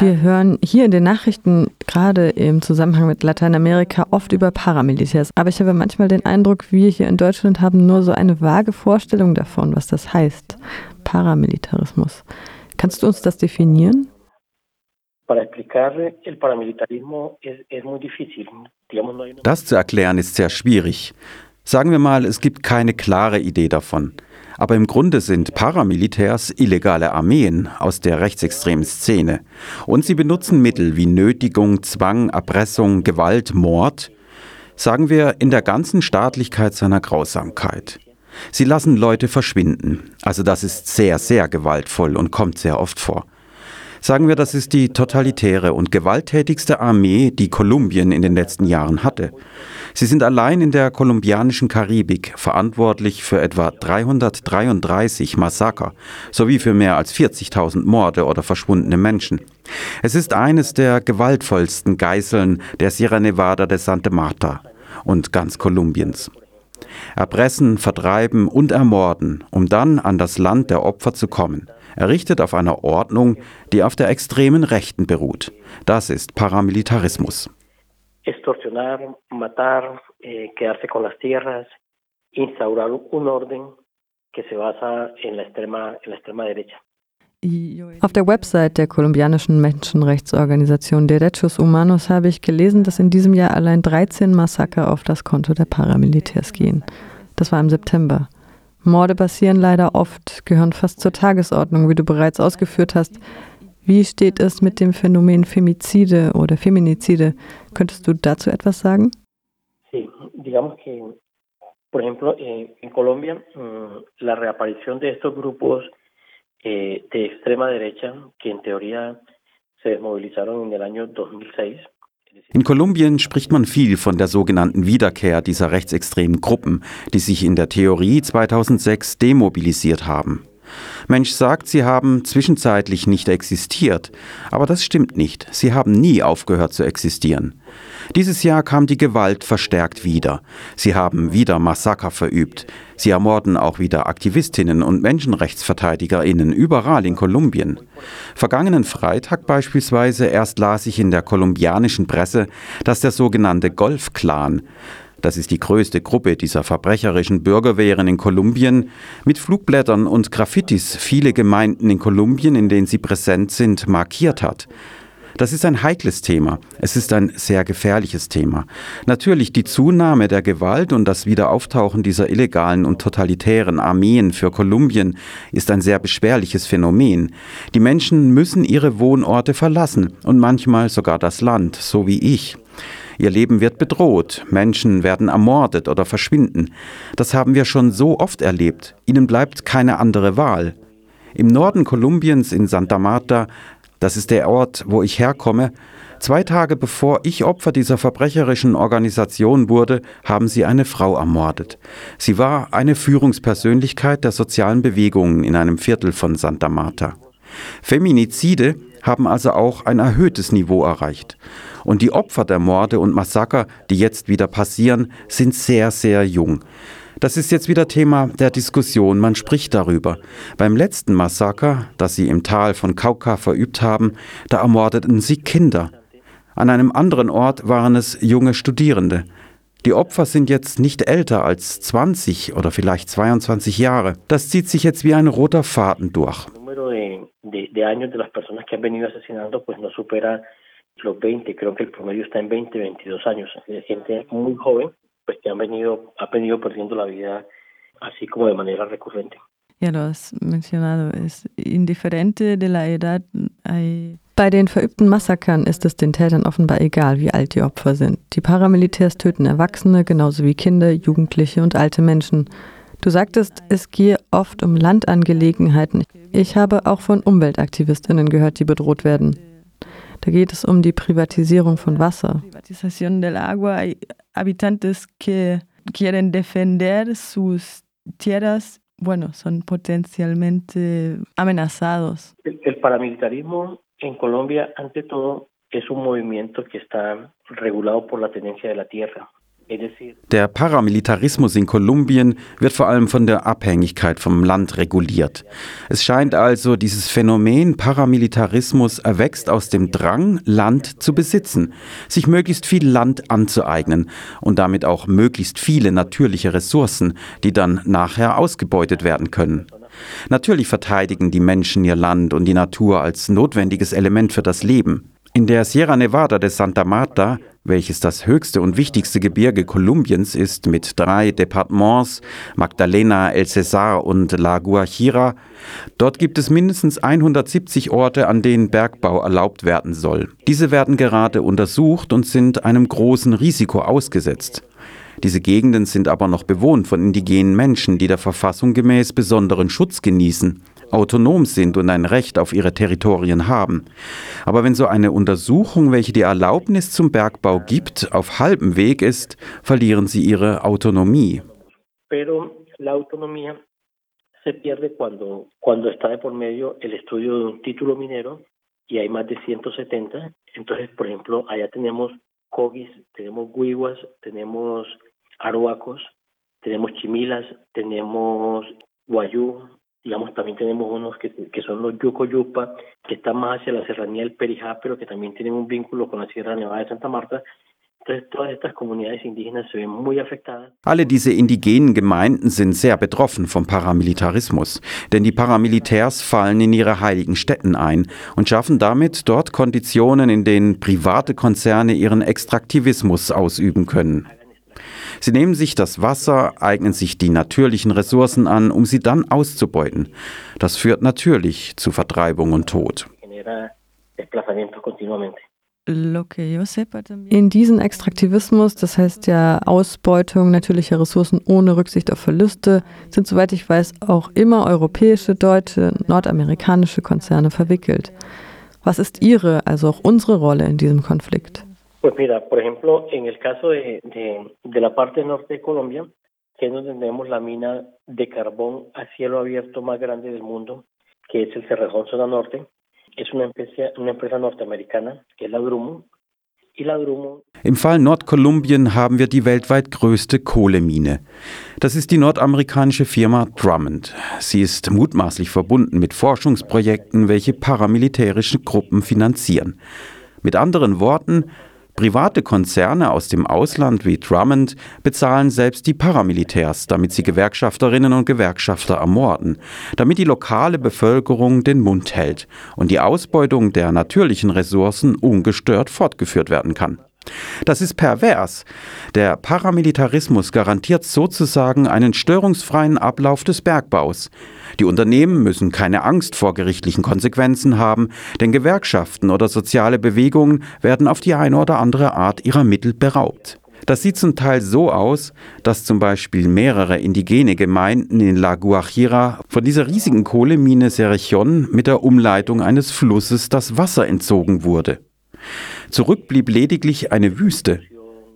Wir hören hier in den Nachrichten, gerade im Zusammenhang mit Lateinamerika, oft über Paramilitärs. Aber ich habe manchmal den Eindruck, wir hier in Deutschland haben nur so eine vage Vorstellung davon, was das heißt. Paramilitarismus. Kannst du uns das definieren? Das zu erklären ist sehr schwierig. Sagen wir mal, es gibt keine klare Idee davon. Aber im Grunde sind Paramilitärs illegale Armeen aus der rechtsextremen Szene. Und sie benutzen Mittel wie Nötigung, Zwang, Erpressung, Gewalt, Mord, sagen wir in der ganzen Staatlichkeit seiner Grausamkeit. Sie lassen Leute verschwinden. Also das ist sehr, sehr gewaltvoll und kommt sehr oft vor. Sagen wir, das ist die totalitäre und gewalttätigste Armee, die Kolumbien in den letzten Jahren hatte. Sie sind allein in der kolumbianischen Karibik verantwortlich für etwa 333 Massaker sowie für mehr als 40.000 Morde oder verschwundene Menschen. Es ist eines der gewaltvollsten Geißeln der Sierra Nevada de Santa Marta und ganz Kolumbiens. Erpressen, vertreiben und ermorden, um dann an das Land der Opfer zu kommen errichtet auf einer Ordnung, die auf der extremen Rechten beruht. Das ist Paramilitarismus. Extorsionar, matar, eh, quedarse con las tierras, instaurar un orden que se basa en la extrema, en la extrema derecha. Auf der Website der kolumbianischen Menschenrechtsorganisation Derechos Humanos habe ich gelesen, dass in diesem Jahr allein 13 Massaker auf das Konto der Paramilitärs gehen. Das war im September. Morde passieren leider oft, gehören fast zur Tagesordnung, wie du bereits ausgeführt hast. Wie steht es mit dem Phänomen Femizide oder Feminizide? Könntest du dazu etwas sagen? Sí, digamos que, por ejemplo, eh, en Colombia, mm, la reaparición de estos grupos eh, de extrema derecha, que en teoría se desmovilizaron en el año 2006, in Kolumbien spricht man viel von der sogenannten Wiederkehr dieser rechtsextremen Gruppen, die sich in der Theorie 2006 demobilisiert haben. Mensch sagt, sie haben zwischenzeitlich nicht existiert, aber das stimmt nicht. Sie haben nie aufgehört zu existieren. Dieses Jahr kam die Gewalt verstärkt wieder. Sie haben wieder Massaker verübt. Sie ermorden auch wieder Aktivistinnen und Menschenrechtsverteidigerinnen überall in Kolumbien. Vergangenen Freitag beispielsweise erst las ich in der kolumbianischen Presse, dass der sogenannte Golf-Clan, das ist die größte Gruppe dieser verbrecherischen Bürgerwehren in Kolumbien, mit Flugblättern und Graffitis viele Gemeinden in Kolumbien, in denen sie präsent sind, markiert hat. Das ist ein heikles Thema. Es ist ein sehr gefährliches Thema. Natürlich die Zunahme der Gewalt und das Wiederauftauchen dieser illegalen und totalitären Armeen für Kolumbien ist ein sehr beschwerliches Phänomen. Die Menschen müssen ihre Wohnorte verlassen und manchmal sogar das Land, so wie ich. Ihr Leben wird bedroht, Menschen werden ermordet oder verschwinden. Das haben wir schon so oft erlebt. Ihnen bleibt keine andere Wahl. Im Norden Kolumbiens in Santa Marta, das ist der Ort, wo ich herkomme, zwei Tage bevor ich Opfer dieser verbrecherischen Organisation wurde, haben sie eine Frau ermordet. Sie war eine Führungspersönlichkeit der sozialen Bewegungen in einem Viertel von Santa Marta. Feminizide haben also auch ein erhöhtes Niveau erreicht. Und die Opfer der Morde und Massaker, die jetzt wieder passieren, sind sehr, sehr jung. Das ist jetzt wieder Thema der Diskussion, man spricht darüber. Beim letzten Massaker, das sie im Tal von Kauka verübt haben, da ermordeten sie Kinder. An einem anderen Ort waren es junge Studierende. Die Opfer sind jetzt nicht älter als 20 oder vielleicht 22 Jahre. Das zieht sich jetzt wie ein roter Faden durch. De, de años de las personas que han venido asesinando pues no supera los 20, creo que el promedio está en 20, 22 años. Gente muy joven, pues que han venido, ha venido perdiendo la vida así como de manera recurrente. Ja, du hast mencionado, es indiferente de la edad. Hay bei den verübten Massakern ist es den Tätern offenbar egal, wie alt die Opfer sind. Die Paramilitärs töten Erwachsene genauso wie Kinder, Jugendliche und alte Menschen. Du sagtest, es gehe oft um Landangelegenheiten. Ich habe auch von Umweltaktivistinnen gehört, die bedroht werden. Da geht es um die Privatisierung von Wasser. Privatisation del agua. Hay habitantes que quieren defender sus tierras, bueno, son potencialmente amenazados. El, el paramilitarismo en Colombia, ante todo, es un movimiento que está regulado por la tenencia de la tierra. Der Paramilitarismus in Kolumbien wird vor allem von der Abhängigkeit vom Land reguliert. Es scheint also, dieses Phänomen Paramilitarismus erwächst aus dem Drang, Land zu besitzen, sich möglichst viel Land anzueignen und damit auch möglichst viele natürliche Ressourcen, die dann nachher ausgebeutet werden können. Natürlich verteidigen die Menschen ihr Land und die Natur als notwendiges Element für das Leben. In der Sierra Nevada de Santa Marta, welches das höchste und wichtigste Gebirge Kolumbiens ist, mit drei Departements, Magdalena, El Cesar und La Guajira, dort gibt es mindestens 170 Orte, an denen Bergbau erlaubt werden soll. Diese werden gerade untersucht und sind einem großen Risiko ausgesetzt. Diese Gegenden sind aber noch bewohnt von indigenen Menschen, die der Verfassung gemäß besonderen Schutz genießen autonom sind und ein Recht auf ihre Territorien haben. Aber wenn so eine Untersuchung, welche die Erlaubnis zum Bergbau gibt, auf halbem Weg ist, verlieren sie ihre Autonomie. Pero la autonomía se pierde cuando, cuando está de por medio el estudio de un título minero y hay más de 170. Entonces, por ejemplo, allá tenemos cogis, tenemos guiguas, tenemos aruacos, tenemos chimilas, tenemos guayú, digamos, también tenemos unos que, que son los Yucoyupa, que están más hacia la serranía del Perijá, pero que también tienen un vínculo con la Sierra Nevada de Santa Marta. Alle diese indigenen Gemeinden sind sehr betroffen vom Paramilitarismus, denn die Paramilitärs fallen in ihre heiligen Städten ein und schaffen damit dort Konditionen, in denen private Konzerne ihren Extraktivismus ausüben können. Sie nehmen sich das Wasser, eignen sich die natürlichen Ressourcen an, um sie dann auszubeuten. Das führt natürlich zu Vertreibung und Tod. In diesen Extraktivismus, das heißt ja Ausbeutung natürlicher Ressourcen ohne Rücksicht auf Verluste, sind soweit ich weiß auch immer europäische, deutsche, nordamerikanische Konzerne verwickelt. Was ist Ihre, also auch unsere Rolle in diesem Konflikt? Pues mira, por ejemplo, en el caso de, de, de la parte norte de Colombia, que es donde tenemos la mina de carbón a cielo abierto más grande del mundo, que es el Cerrejón Zona Norte, es una empresa, una empresa norteamericana, que es la Drummond. Im Fall Nordkolumbien haben wir die weltweit größte Kohlemine. Das ist die nordamerikanische Firma Drummond. Sie ist mutmaßlich verbunden mit Forschungsprojekten, welche paramilitärische Gruppen finanzieren. Mit anderen Worten, Private Konzerne aus dem Ausland wie Drummond bezahlen selbst die Paramilitärs, damit sie Gewerkschafterinnen und Gewerkschafter ermorden, damit die lokale Bevölkerung den Mund hält und die Ausbeutung der natürlichen Ressourcen ungestört fortgeführt werden kann. Das ist pervers. Der Paramilitarismus garantiert sozusagen einen störungsfreien Ablauf des Bergbaus. Die Unternehmen müssen keine Angst vor gerichtlichen Konsequenzen haben, denn Gewerkschaften oder soziale Bewegungen werden auf die eine oder andere Art ihrer Mittel beraubt. Das sieht zum Teil so aus, dass zum Beispiel mehrere indigene Gemeinden in La Guajira von dieser riesigen Kohlemine Cerrejón mit der Umleitung eines Flusses das Wasser entzogen wurde. Zurück blieb lediglich eine Wüste,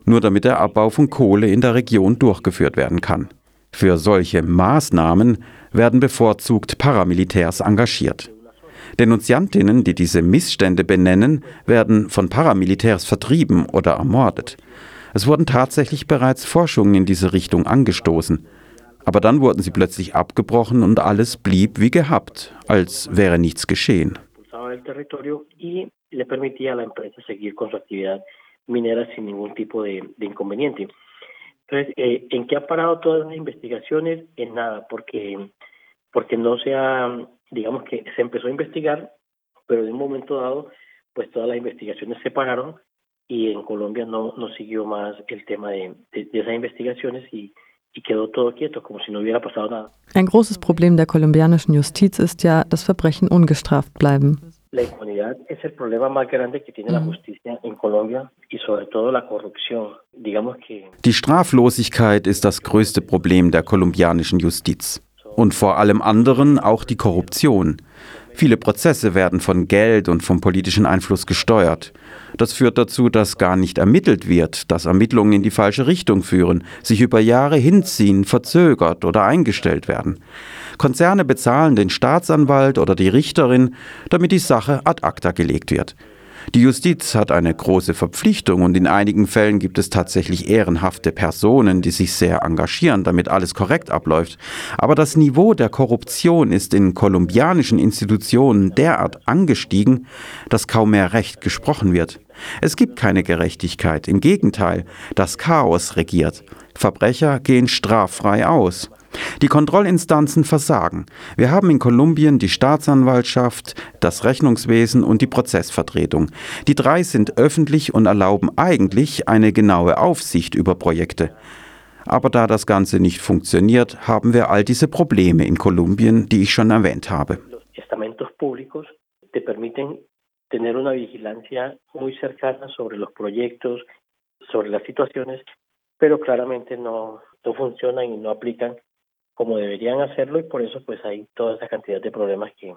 nur damit der Abbau von Kohle in der Region durchgeführt werden kann. Für solche Maßnahmen werden bevorzugt Paramilitärs engagiert. Denunziantinnen, die diese Missstände benennen, werden von Paramilitärs vertrieben oder ermordet. Es wurden tatsächlich bereits Forschungen in diese Richtung angestoßen. Aber dann wurden sie plötzlich abgebrochen und alles blieb wie gehabt, als wäre nichts geschehen. Le permitía a la empresa seguir con su actividad minera sin ningún tipo de, de inconveniente. Entonces, eh, ¿en qué ha parado todas las investigaciones? En nada, porque, porque no se ha, digamos que se empezó a investigar, pero de un momento dado, pues todas las investigaciones se pararon y en Colombia no, no siguió más el tema de, de, de esas investigaciones y, y quedó todo quieto, como si no hubiera pasado nada. Ein großes Problem der kolumbianischen Justiz ist ja, dass Verbrechen ungestraft bleiben. La impunidad es el problema más grande que tiene la justicia en Colombia y sobre todo la corrupción. Digamos que Die Straflosigkeit ist das größte Problem der kolumbianischen Justiz. Und vor allem anderen auch die Korruption. Viele Prozesse werden von Geld und vom politischen Einfluss gesteuert. Das führt dazu, dass gar nicht ermittelt wird, dass Ermittlungen in die falsche Richtung führen, sich über Jahre hinziehen, verzögert oder eingestellt werden. Konzerne bezahlen den Staatsanwalt oder die Richterin, damit die Sache ad acta gelegt wird. Die Justiz hat eine große Verpflichtung und in einigen Fällen gibt es tatsächlich ehrenhafte Personen, die sich sehr engagieren, damit alles korrekt abläuft. Aber das Niveau der Korruption ist in kolumbianischen Institutionen derart angestiegen, dass kaum mehr Recht gesprochen wird. Es gibt keine Gerechtigkeit, im Gegenteil, das Chaos regiert. Verbrecher gehen straffrei aus. Die Kontrollinstanzen versagen. Wir haben in Kolumbien die Staatsanwaltschaft, das Rechnungswesen und die Prozessvertretung. Die drei sind öffentlich und erlauben eigentlich eine genaue Aufsicht über Projekte. Aber da das Ganze nicht funktioniert, haben wir all diese Probleme in Kolumbien, die ich schon erwähnt habe. Tener una vigilancia muy cercana sobre los proyectos, sobre las situaciones, pero claramente no, no funcionan y no aplican como deberían hacerlo y por eso pues hay toda esa cantidad de problemas que,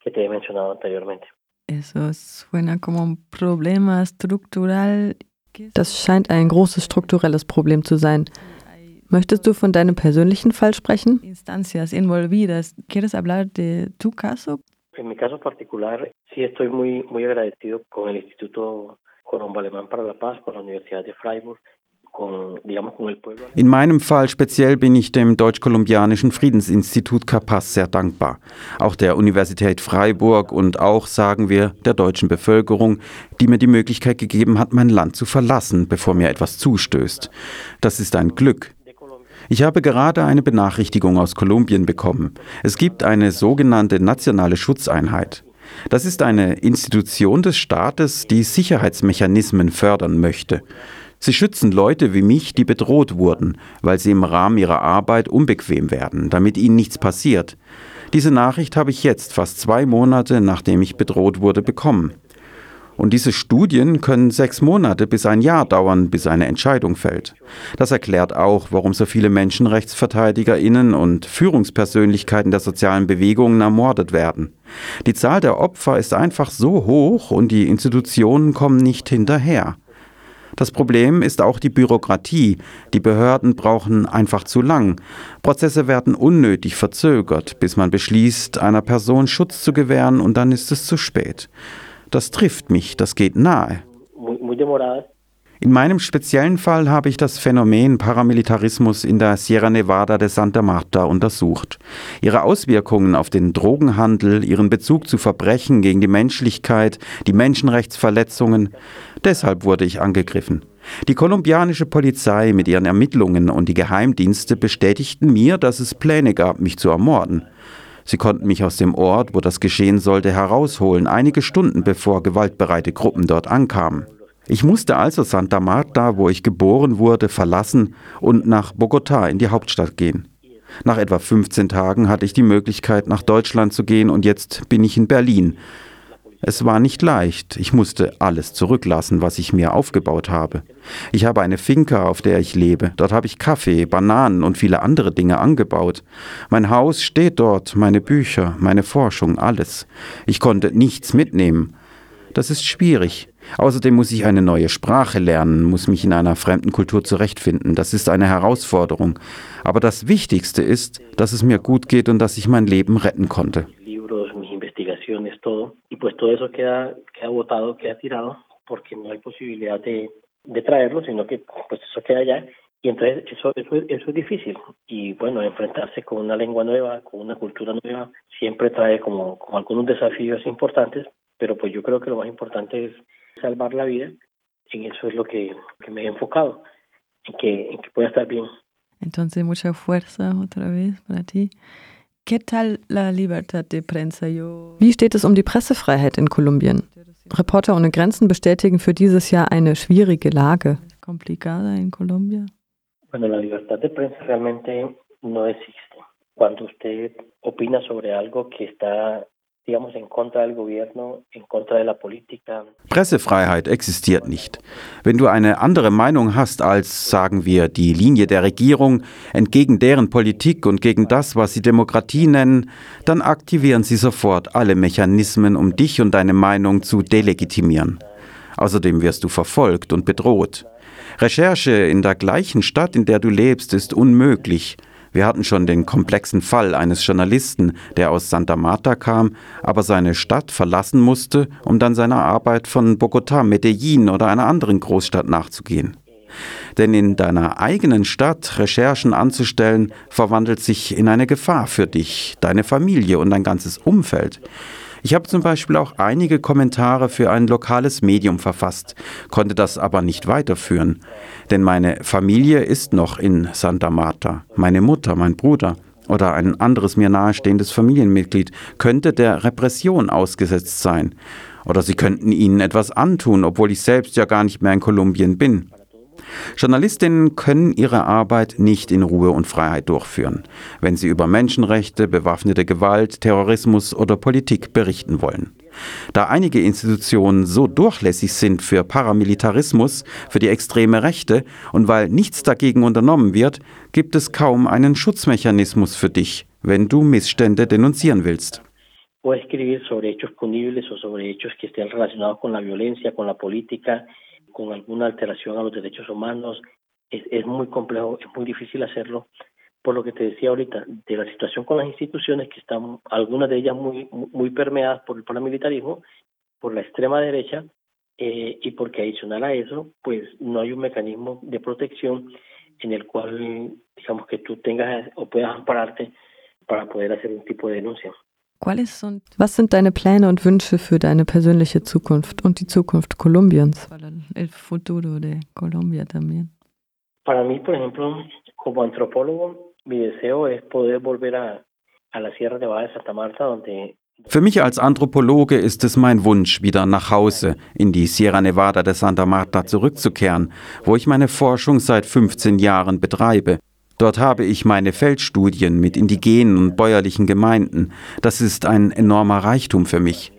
que te he mencionado anteriormente. Eso suena como un problema estructural. Das scheint ein großes strukturelles Problem zu sein. Möchtest du von deinem persönlichen Fall sprechen? Instancias involuidas. ¿Quieres hablar de tu caso? En mi caso particular, sí estoy muy, muy agradecido con el Instituto Colombo Alemán para la Paz, con la Universidad de Freiburg in meinem Fall speziell bin ich dem Deutsch-Kolumbianischen Friedensinstitut Capaz sehr dankbar. Auch der Universität Freiburg und auch, sagen wir, der deutschen Bevölkerung, die mir die Möglichkeit gegeben hat, mein Land zu verlassen, bevor mir etwas zustößt. Das ist ein Glück. Ich habe gerade eine Benachrichtigung aus Kolumbien bekommen. Es gibt eine sogenannte nationale Schutzeinheit. Das ist eine Institution des Staates, die Sicherheitsmechanismen fördern möchte. Sie schützen Leute wie mich, die bedroht wurden, weil sie im Rahmen ihrer Arbeit unbequem werden, damit ihnen nichts passiert. Diese Nachricht habe ich jetzt, fast zwei Monate nachdem ich bedroht wurde, bekommen. Und diese Studien können sechs Monate bis ein Jahr dauern, bis eine Entscheidung fällt. Das erklärt auch, warum so viele Menschenrechtsverteidigerinnen und Führungspersönlichkeiten der sozialen Bewegungen ermordet werden. Die Zahl der Opfer ist einfach so hoch und die Institutionen kommen nicht hinterher. Das Problem ist auch die Bürokratie. Die Behörden brauchen einfach zu lang. Prozesse werden unnötig verzögert, bis man beschließt, einer Person Schutz zu gewähren und dann ist es zu spät. Das trifft mich, das geht nahe. In meinem speziellen Fall habe ich das Phänomen Paramilitarismus in der Sierra Nevada de Santa Marta untersucht. Ihre Auswirkungen auf den Drogenhandel, ihren Bezug zu Verbrechen gegen die Menschlichkeit, die Menschenrechtsverletzungen. Deshalb wurde ich angegriffen. Die kolumbianische Polizei mit ihren Ermittlungen und die Geheimdienste bestätigten mir, dass es Pläne gab, mich zu ermorden. Sie konnten mich aus dem Ort, wo das geschehen sollte, herausholen, einige Stunden bevor gewaltbereite Gruppen dort ankamen. Ich musste also Santa Marta, wo ich geboren wurde, verlassen und nach Bogotá in die Hauptstadt gehen. Nach etwa 15 Tagen hatte ich die Möglichkeit, nach Deutschland zu gehen und jetzt bin ich in Berlin. Es war nicht leicht. Ich musste alles zurücklassen, was ich mir aufgebaut habe. Ich habe eine Finca, auf der ich lebe. Dort habe ich Kaffee, Bananen und viele andere Dinge angebaut. Mein Haus steht dort, meine Bücher, meine Forschung, alles. Ich konnte nichts mitnehmen. Das ist schwierig. Außerdem muss ich eine neue Sprache lernen, muss mich in einer fremden Kultur zurechtfinden. Das ist eine Herausforderung. Aber das Wichtigste ist, dass es mir gut geht und dass ich mein Leben retten konnte. y entonces eso, eso, eso es difícil y bueno, enfrentarse con una lengua nueva, con una cultura nueva, siempre trae como, como algunos desafíos importantes, pero pues yo creo que lo más importante es salvar la vida. En eso es lo que, que me he enfocado, en que, en que pueda estar bien. Entonces, mucha fuerza otra vez para ti. ¿Qué tal la libertad de prensa? Yo... Wie steht es um die Pressefreiheit in Kolumbien? Reporter ohne Grenzen bestätigen für dieses Jahr eine schwierige Lage. Complicada en Colombia. Bueno, la libertad de prensa realmente no existe. Cuando usted opina sobre algo que está digamos, en contra del gobierno, en contra de la política. Pressefreiheit existiert nicht. Wenn du eine andere Meinung hast als, sagen wir, die Linie der Regierung, entgegen deren Politik und gegen das, was sie Demokratie nennen, dann aktivieren sie sofort alle Mechanismen, um dich und deine Meinung zu delegitimieren. Außerdem wirst du verfolgt und bedroht. Recherche in der gleichen Stadt, in der du lebst, ist unmöglich. Wir hatten schon den komplexen Fall eines Journalisten, der aus Santa Marta kam, aber seine Stadt verlassen musste, um dann seiner Arbeit von Bogotá, Medellin oder einer anderen Großstadt nachzugehen. Denn in deiner eigenen Stadt Recherchen anzustellen, verwandelt sich in eine Gefahr für dich, deine Familie und dein ganzes Umfeld. Ich habe zum Beispiel auch einige Kommentare für ein lokales Medium verfasst, konnte das aber nicht weiterführen. Denn meine Familie ist noch in Santa Marta. Meine Mutter, mein Bruder oder ein anderes mir nahestehendes Familienmitglied könnte der Repression ausgesetzt sein. Oder sie könnten ihnen etwas antun, obwohl ich selbst ja gar nicht mehr in Kolumbien bin. Journalistinnen können ihre Arbeit nicht in Ruhe und Freiheit durchführen, wenn sie über Menschenrechte, bewaffnete Gewalt, Terrorismus oder Politik berichten wollen. Da einige Institutionen so durchlässig sind für Paramilitarismus, für die extreme Rechte und weil nichts dagegen unternommen wird, gibt es kaum einen Schutzmechanismus für dich, wenn du Missstände denunzieren willst. O escribir sobre hechos punibles o sobre hechos que estén relacionados con la violencia, con la política, con alguna alteración a los derechos humanos. Es, es muy complejo, es muy difícil hacerlo. Por lo que te decía ahorita, de la situación con las instituciones, que están algunas de ellas muy, muy permeadas por el paramilitarismo, por la extrema derecha, eh, y porque adicional a eso, pues no hay un mecanismo de protección en el cual, digamos, que tú tengas o puedas ampararte para poder hacer un tipo de denuncia. ¿Cuáles son, was sind deine Pläne und Wünsche für deine persönliche Zukunft und die Zukunft Kolumbiens? El futuro de Colombia también. Para mí, por ejemplo, como antropólogo, mi deseo es poder volver a, a la Sierra Nevada de Santa Marta, donde Für mich als Anthropologe ist es mein Wunsch, wieder nach Hause in die Sierra Nevada de Santa Marta zurückzukehren, wo ich meine Forschung seit 15 Jahren betreibe. Dort habe ich meine Feldstudien mit indigenen und bäuerlichen Gemeinden. Das ist ein enormer Reichtum für mich.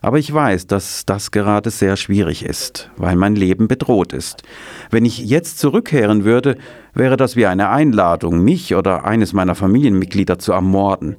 Aber ich weiß, dass das gerade sehr schwierig ist, weil mein Leben bedroht ist. Wenn ich jetzt zurückkehren würde, wäre das wie eine Einladung, mich oder eines meiner Familienmitglieder zu ermorden.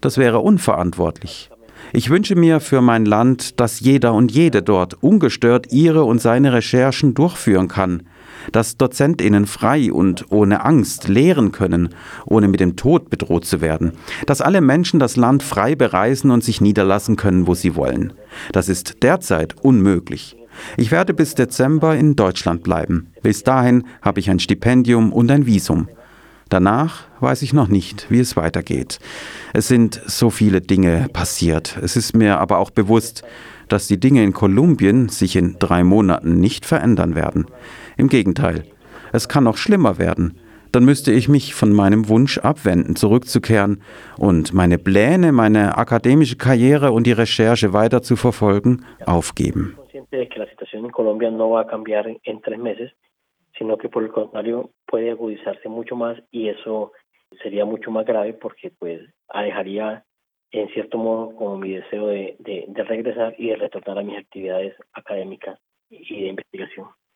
Das wäre unverantwortlich. Ich wünsche mir für mein Land, dass jeder und jede dort ungestört ihre und seine Recherchen durchführen kann dass Dozentinnen frei und ohne Angst lehren können, ohne mit dem Tod bedroht zu werden, dass alle Menschen das Land frei bereisen und sich niederlassen können, wo sie wollen. Das ist derzeit unmöglich. Ich werde bis Dezember in Deutschland bleiben. Bis dahin habe ich ein Stipendium und ein Visum. Danach weiß ich noch nicht, wie es weitergeht. Es sind so viele Dinge passiert. Es ist mir aber auch bewusst, dass die Dinge in Kolumbien sich in drei Monaten nicht verändern werden. Im Gegenteil, es kann noch schlimmer werden. Dann müsste ich mich von meinem Wunsch abwenden, zurückzukehren und meine Pläne, meine akademische Karriere und die Recherche weiter zu verfolgen, aufgeben. sino que por el contrario puede agudizarse mucho más y eso sería mucho más grave porque pues alejaría en cierto modo como mi deseo de, de, de regresar y de retornar a mis actividades académicas y de investigación.